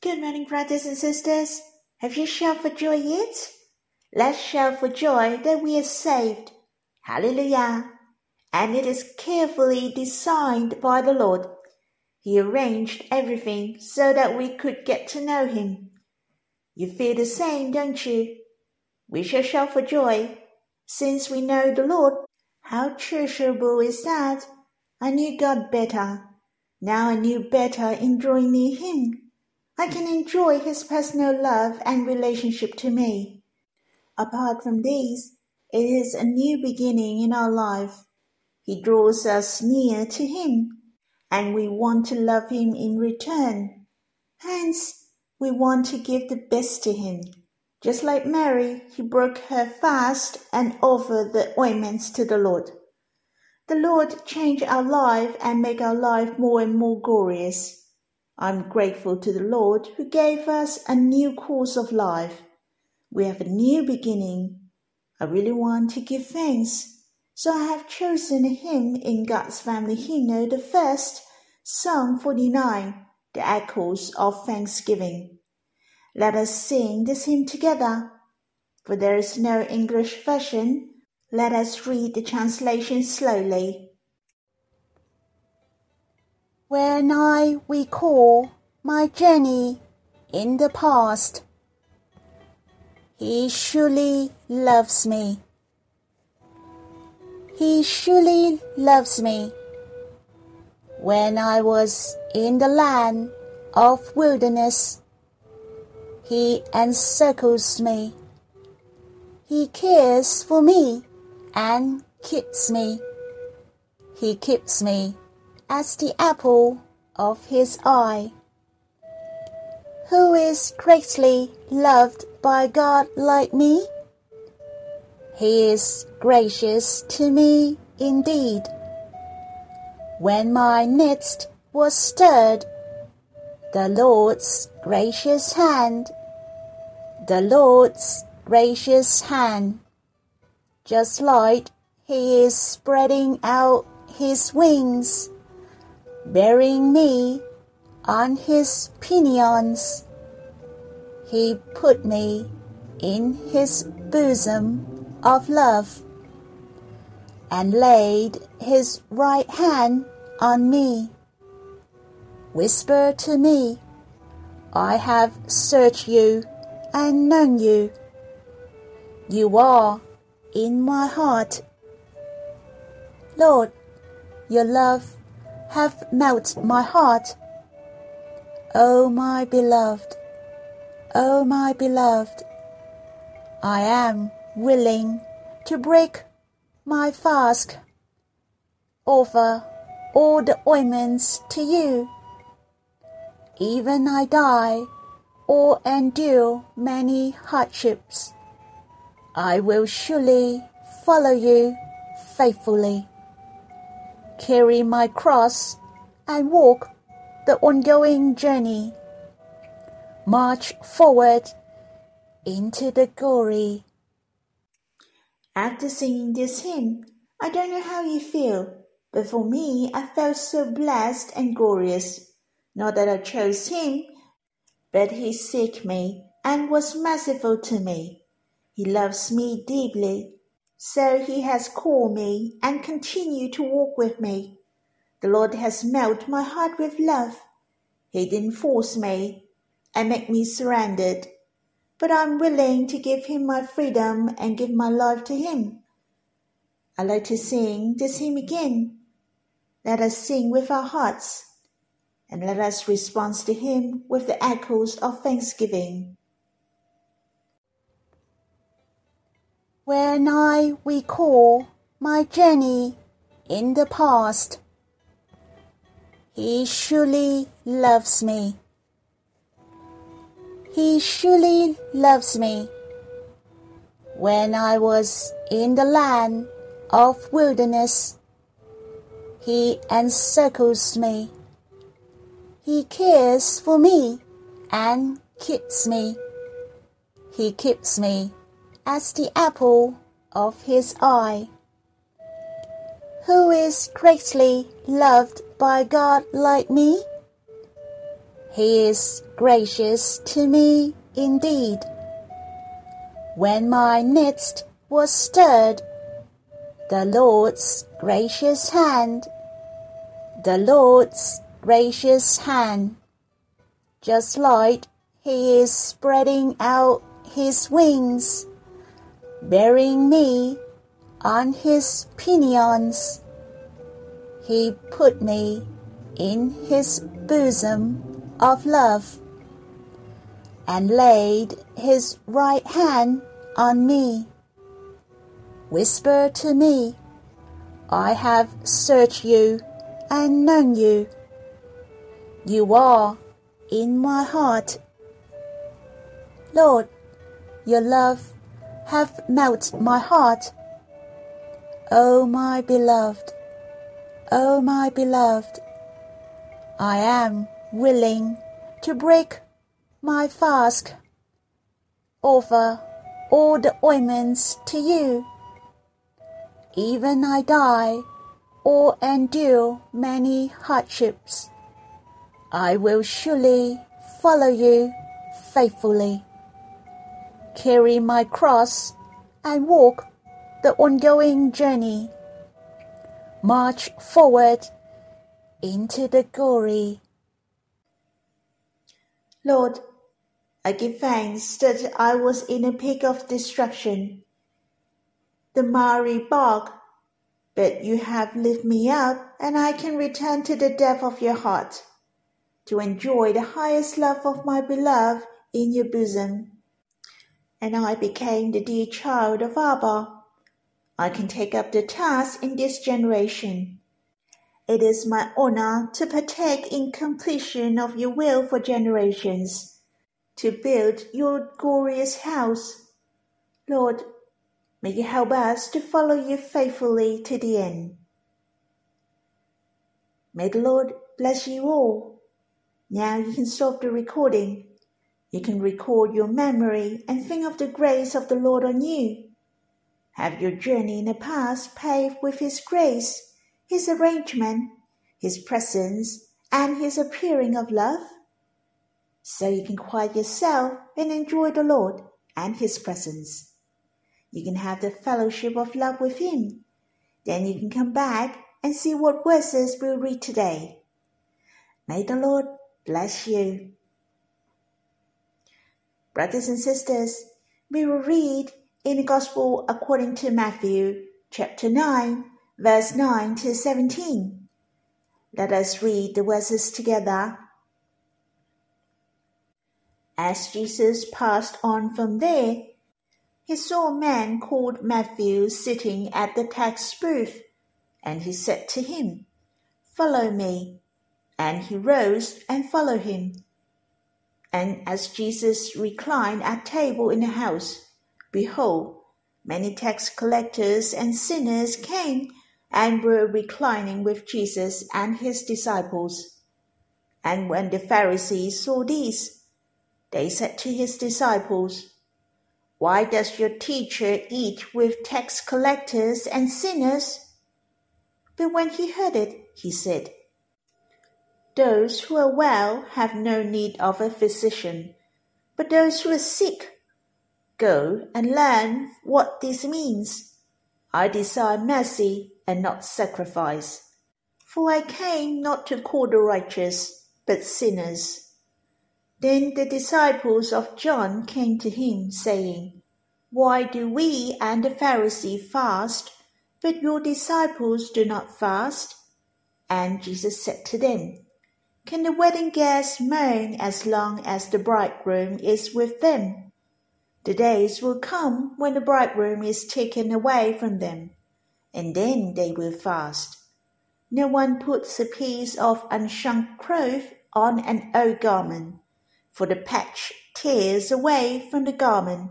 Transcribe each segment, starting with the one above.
Good morning, brothers and sisters. Have you shouted for joy yet? Let's shout for joy that we are saved. Hallelujah. And it is carefully designed by the Lord. He arranged everything so that we could get to know Him. You feel the same, don't you? We shall shout for joy, since we know the Lord. How treasurable is that! I knew God better. Now I knew better in drawing near Him. I can enjoy His personal love and relationship to me. Apart from these, it is a new beginning in our life. He draws us near to Him, and we want to love Him in return. Hence, we want to give the best to Him. Just like Mary, he broke her fast and offered the ointments to the Lord. The Lord change our life and make our life more and more glorious. I'm grateful to the Lord who gave us a new course of life. We have a new beginning. I really want to give thanks. So I have chosen a hymn in God's family hymnal, the first, Psalm 49, the echoes of thanksgiving. Let us sing this hymn together. For there is no English version, let us read the translation slowly. When I recall my journey in the past, He surely loves me. He surely loves me. When I was in the land of wilderness, he encircles me. He cares for me and keeps me. He keeps me as the apple of his eye. Who is greatly loved by God like me? He is gracious to me indeed. When my midst was stirred, the Lord's gracious hand the Lord's gracious hand, just like He is spreading out His wings, bearing me on His pinions. He put me in His bosom of love and laid His right hand on me. Whisper to me, I have searched you and known you. You are in my heart. Lord, your love hath melted my heart. O oh, my beloved, O oh, my beloved, I am willing to break my fast, offer all the ointments to you. Even I die or endure many hardships. I will surely follow you faithfully, carry my cross, and walk the ongoing journey. March forward into the glory. After singing this hymn, I don't know how you feel, but for me, I felt so blessed and glorious. Not that I chose him, but he seek me and was merciful to me. He loves me deeply, so he has called me and continued to walk with me. The Lord has melted my heart with love. He didn't force me and make me surrendered, but I'm willing to give him my freedom and give my life to him. I like to sing this hymn again. Let us sing with our hearts and let us respond to him with the echoes of thanksgiving. When I recall my journey in the past, he surely loves me. He surely loves me. When I was in the land of wilderness, he encircles me he cares for me and keeps me. He keeps me as the apple of his eye. Who is greatly loved by God like me? He is gracious to me indeed. When my midst was stirred, the Lord's gracious hand, the Lord's gracious hand, just like He is spreading out His wings, bearing me on His pinions. He put me in His bosom of love and laid his right hand on me. Whisper to me, I have searched you and known you. You are in my heart. Lord, your love hath melted my heart. O my beloved, O my beloved, I am willing to break my fast, offer all the ointments to you. Even I die or endure many hardships, I will surely follow you faithfully, carry my cross and walk the ongoing journey, march forward into the glory. Lord, I give thanks that I was in a pit of destruction, the miry bog, but you have lifted me up, and I can return to the depth of your heart, to enjoy the highest love of my beloved in your bosom. And I became the dear child of Abba. I can take up the task in this generation. It is my honor to partake in completion of your will for generations to build your glorious house. Lord, may you help us to follow you faithfully to the end. May the Lord bless you all. Now you can stop the recording. You can record your memory and think of the grace of the Lord on you. Have your journey in the past paved with His grace, His arrangement, His presence, and His appearing of love? so you can quiet yourself and enjoy the Lord and His presence. You can have the fellowship of love with Him. Then you can come back and see what verses we'll read today. May the Lord bless you. Brothers and sisters, we will read in the Gospel according to Matthew chapter 9, verse 9 to 17. Let us read the verses together as Jesus passed on from there, he saw a man called Matthew sitting at the tax booth, and he said to him, Follow me. And he rose and followed him. And as Jesus reclined at table in the house, behold, many tax collectors and sinners came and were reclining with Jesus and his disciples. And when the Pharisees saw this, they said to his disciples, Why does your teacher eat with tax collectors and sinners? But when he heard it, he said, Those who are well have no need of a physician, but those who are sick. Go and learn what this means. I desire mercy and not sacrifice. For I came not to call the righteous, but sinners. Then the disciples of John came to him, saying, Why do we and the Pharisees fast, but your disciples do not fast? And Jesus said to them, Can the wedding guests mourn as long as the bridegroom is with them? The days will come when the bridegroom is taken away from them, and then they will fast. No one puts a piece of unshrunk cloth on an old garment for the patch tears away from the garment,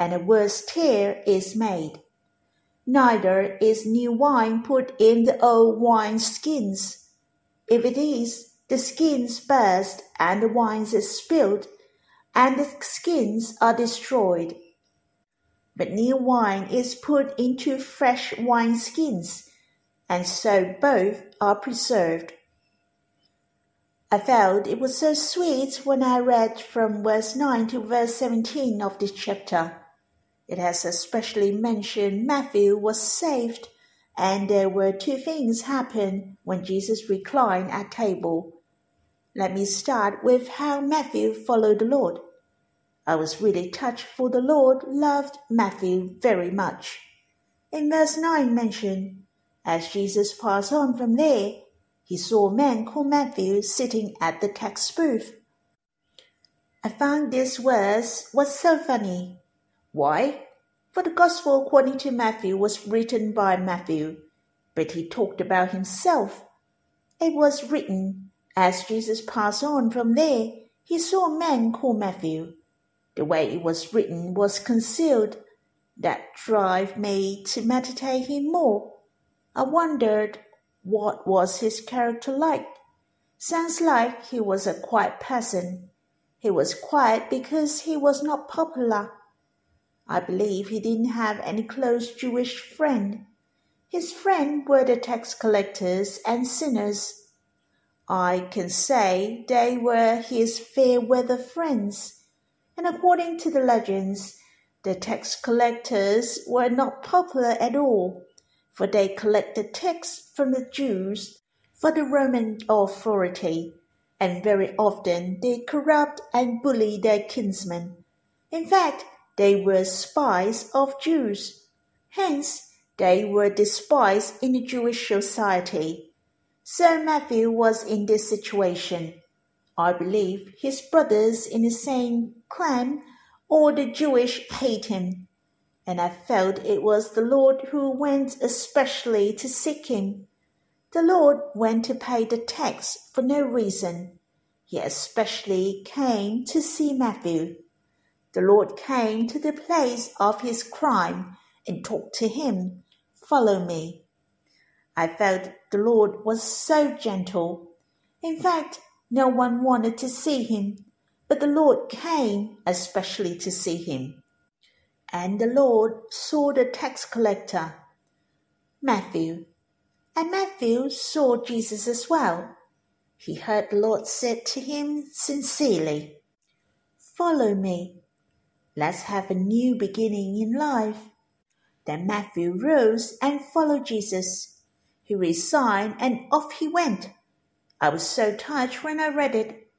and a worse tear is made. Neither is new wine put in the old wine skins. If it is, the skins burst, and the wine is spilled, and the skins are destroyed. But new wine is put into fresh wine skins, and so both are preserved. I felt it was so sweet when I read from verse 9 to verse 17 of this chapter. It has especially mentioned Matthew was saved, and there were two things happen when Jesus reclined at table. Let me start with how Matthew followed the Lord. I was really touched for the Lord loved Matthew very much. In verse 9 mentioned, as Jesus passed on from there, he saw a man called Matthew sitting at the tax booth. I found this verse was so funny. Why? For the Gospel according to Matthew was written by Matthew, but he talked about himself. It was written, as Jesus passed on from there, he saw a man called Matthew. The way it was written was concealed. That drive me to meditate him more. I wondered what was his character like? Sounds like he was a quiet person. He was quiet because he was not popular. I believe he didn't have any close Jewish friend. His friends were the tax collectors and sinners. I can say they were his fair weather friends, and according to the legends, the tax collectors were not popular at all for they collected tax from the Jews for the Roman authority, and very often they corrupt and bully their kinsmen. In fact, they were spies of Jews. Hence, they were despised in the Jewish society. So Matthew was in this situation. I believe his brothers in the same clan or the Jewish hate him and I felt it was the Lord who went especially to seek him. The Lord went to pay the tax for no reason. He especially came to see Matthew. The Lord came to the place of his crime and talked to him, Follow me. I felt the Lord was so gentle. In fact, no one wanted to see him, but the Lord came especially to see him. And the Lord saw the tax collector, Matthew. And Matthew saw Jesus as well. He heard the Lord said to him sincerely, Follow me. Let's have a new beginning in life. Then Matthew rose and followed Jesus. He resigned and off he went. I was so touched when I read it.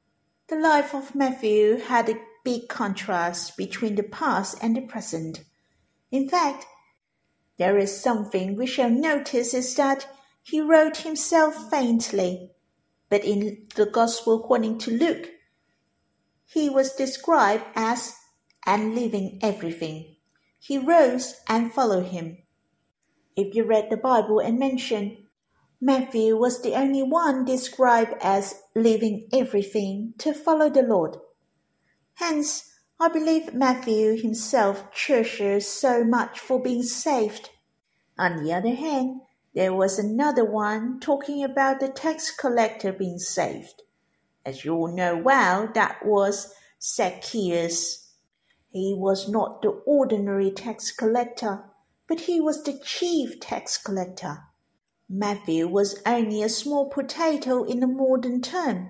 The life of Matthew had a big contrast between the past and the present. In fact, there is something we shall notice is that he wrote himself faintly, but in the Gospel according to Luke, he was described as and leaving everything. He rose and followed him. If you read the Bible and mention, Matthew was the only one described as leaving everything to follow the Lord. Hence, I believe Matthew himself cherishes so much for being saved. On the other hand, there was another one talking about the tax collector being saved. As you all know well, that was Zacchaeus. He was not the ordinary tax collector, but he was the chief tax collector. Matthew was only a small potato in the modern term.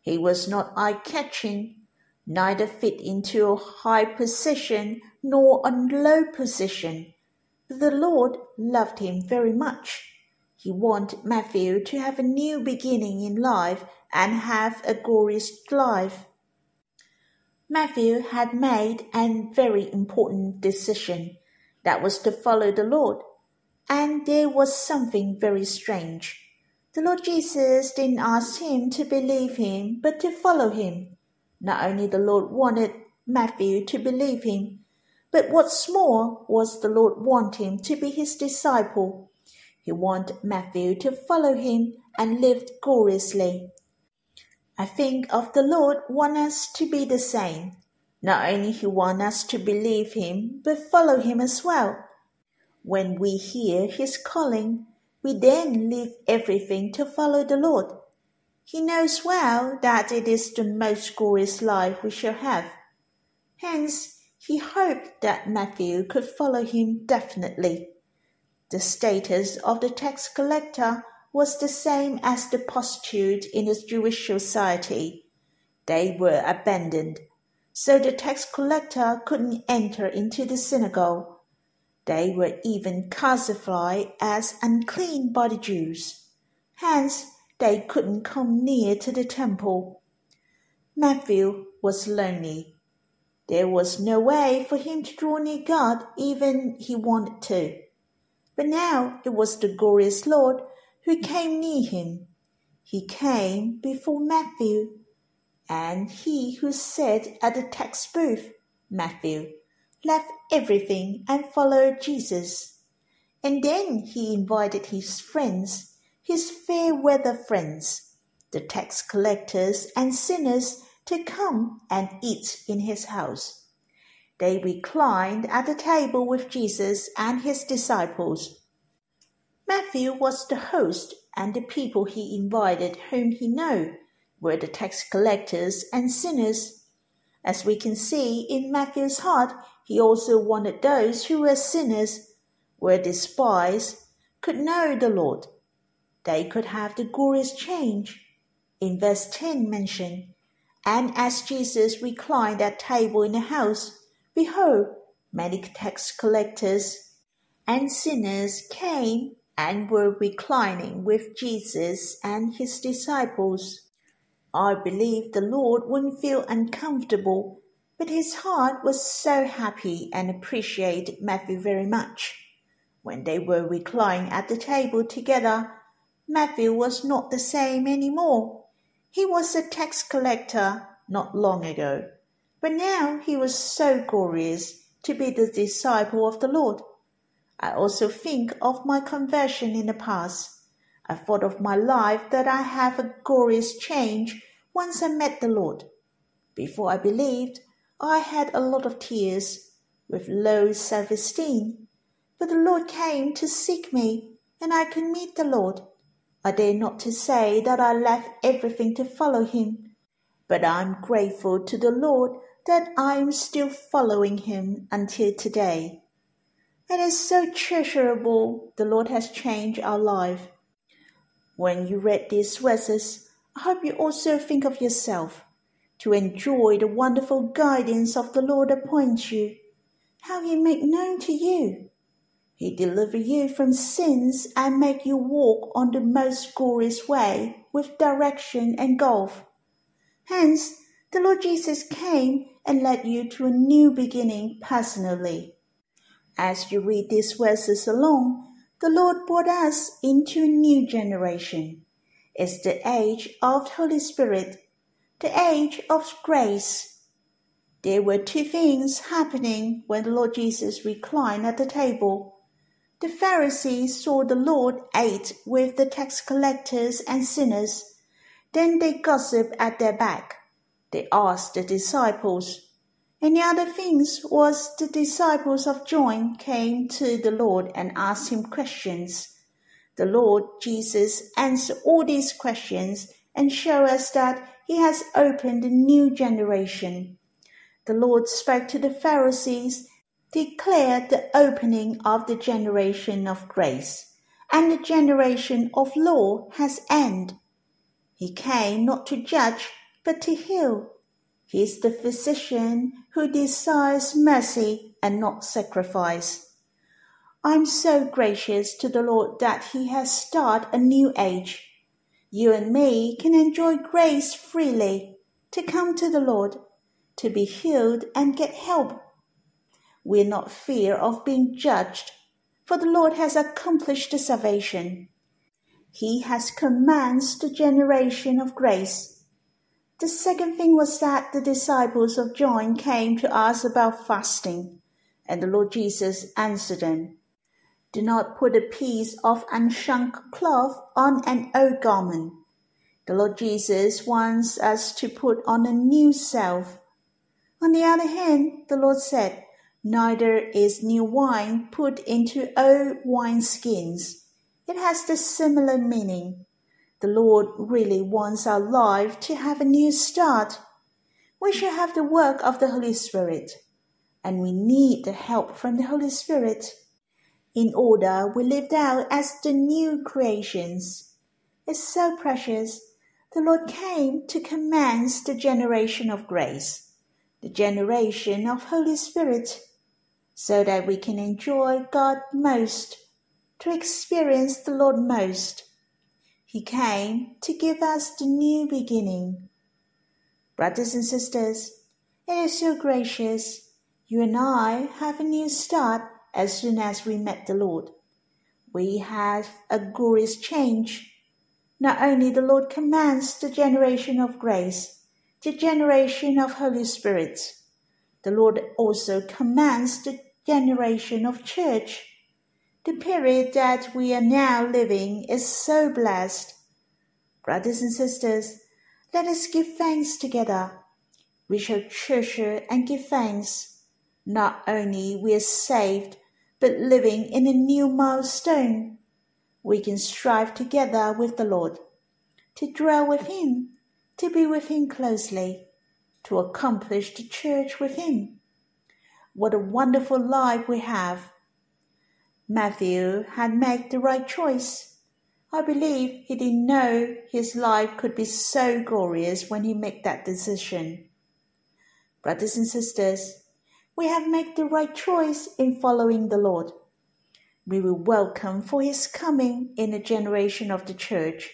He was not eye catching, neither fit into a high position nor a low position. But the Lord loved him very much. He wanted Matthew to have a new beginning in life and have a glorious life. Matthew had made a very important decision that was to follow the Lord, and there was something very strange. The Lord Jesus didn't ask him to believe him, but to follow him. Not only the Lord wanted Matthew to believe him, but what's more was the Lord want him to be his disciple. He wanted Matthew to follow him and live gloriously. I think of the Lord want us to be the same. Not only he want us to believe him, but follow him as well. When we hear his calling, we then leave everything to follow the Lord. He knows well that it is the most glorious life we shall have. Hence, he hoped that Matthew could follow him definitely. The status of the tax collector was the same as the prostitute in the Jewish society. They were abandoned, so the tax collector couldn't enter into the synagogue. They were even classified as unclean by the Jews. Hence, they couldn't come near to the temple. Matthew was lonely. There was no way for him to draw near God even he wanted to. But now it was the glorious Lord who came near him. He came before Matthew, and he who sat at the tax booth, Matthew, left everything and followed Jesus. And then he invited his friends, his fair weather friends, the tax collectors and sinners, to come and eat in his house. They reclined at the table with Jesus and his disciples. Matthew was the host, and the people he invited, whom he knew, were the tax collectors and sinners. As we can see in Matthew's heart, he also wanted those who were sinners, were despised, could know the Lord. They could have the glorious change. In verse 10 mentioned, And as Jesus reclined at table in the house, behold, many tax collectors and sinners came and were reclining with Jesus and his disciples. I believe the Lord wouldn't feel uncomfortable, but his heart was so happy and appreciated Matthew very much. When they were reclining at the table together, Matthew was not the same any more. He was a tax collector not long ago, but now he was so glorious to be the disciple of the Lord. I also think of my conversion in the past. I thought of my life that I have a glorious change once I met the Lord. Before I believed, I had a lot of tears, with low self esteem. But the Lord came to seek me, and I could meet the Lord. I dare not to say that I left everything to follow him, but I am grateful to the Lord that I am still following him until today. It is so treasurable. The Lord has changed our life. When you read these verses, I hope you also think of yourself to enjoy the wonderful guidance of the Lord upon you, how He make known to you. He deliver you from sins and make you walk on the most glorious way with direction and goal. Hence, the Lord Jesus came and led you to a new beginning personally. As you read these verses along, the Lord brought us into a new generation. It's the age of the Holy Spirit, the age of grace. There were two things happening when the Lord Jesus reclined at the table. The Pharisees saw the Lord ate with the tax collectors and sinners. Then they gossiped at their back. They asked the disciples, the other things was the disciples of John came to the Lord and asked him questions. The Lord Jesus answered all these questions and showed us that he has opened a new generation. The Lord spoke to the Pharisees, declared the opening of the generation of grace, and the generation of law has ended. He came not to judge, but to heal. He is the physician who desires mercy and not sacrifice. I'm so gracious to the Lord that He has started a new age. You and me can enjoy grace freely to come to the Lord, to be healed and get help. We're not fear of being judged, for the Lord has accomplished the salvation. He has commenced the generation of grace the second thing was that the disciples of John came to ask about fasting, and the Lord Jesus answered them, Do not put a piece of unshrunk cloth on an old garment. The Lord Jesus wants us to put on a new self. On the other hand, the Lord said, Neither is new wine put into old wineskins. It has the similar meaning. The Lord really wants our life to have a new start. We should have the work of the Holy Spirit, and we need the help from the Holy Spirit. In order we lived out as the new creations, It's so precious. The Lord came to commence the generation of grace, the generation of Holy Spirit, so that we can enjoy God most, to experience the Lord most. He came to give us the new beginning. Brothers and sisters, it is so gracious. You and I have a new start as soon as we met the Lord. We have a glorious change. Not only the Lord commands the generation of grace, the generation of Holy Spirit, the Lord also commands the generation of church. The period that we are now living is so blessed. Brothers and sisters, let us give thanks together. We shall treasure and give thanks. Not only we are saved, but living in a new milestone. We can strive together with the Lord, to dwell with Him, to be with Him closely, to accomplish the church with Him. What a wonderful life we have. Matthew had made the right choice. I believe he didn't know his life could be so glorious when he made that decision. Brothers and sisters, we have made the right choice in following the Lord. We will welcome for his coming in the generation of the church.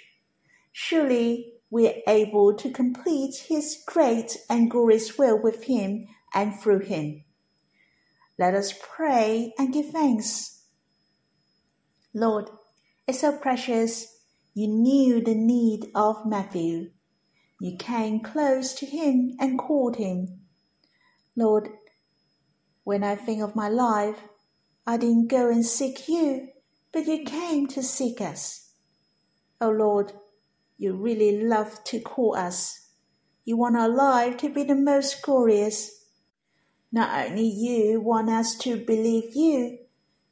Surely we are able to complete his great and glorious will with him and through him. Let us pray and give thanks. Lord, it's so precious. You knew the need of Matthew. You came close to him and called him. Lord, when I think of my life, I didn't go and seek you, but you came to seek us. Oh Lord, you really love to call us. You want our life to be the most glorious. Not only you want us to believe you,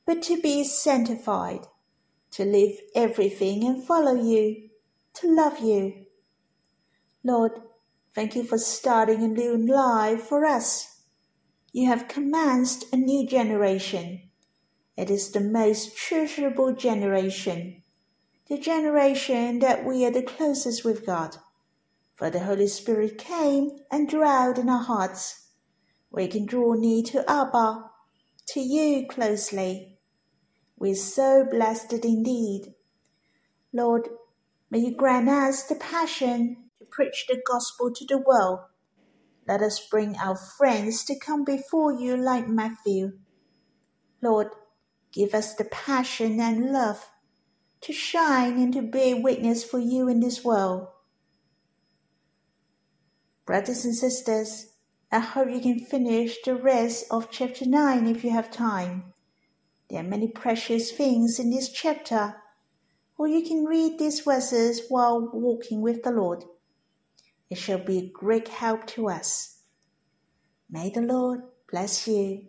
but to be sanctified, to live everything and follow you, to love you. Lord, thank you for starting a new life for us you have commenced a new generation. It is the most treasurable generation, the generation that we are the closest with God. For the Holy Spirit came and dwelled in our hearts. We can draw near to Abba, to you closely. We're so blessed indeed. Lord, may you grant us the passion to preach the gospel to the world let us bring our friends to come before you like Matthew. Lord, give us the passion and love to shine and to bear witness for you in this world. Brothers and sisters, I hope you can finish the rest of chapter 9 if you have time. There are many precious things in this chapter, or you can read these verses while walking with the Lord. It shall be a great help to us. May the Lord bless you.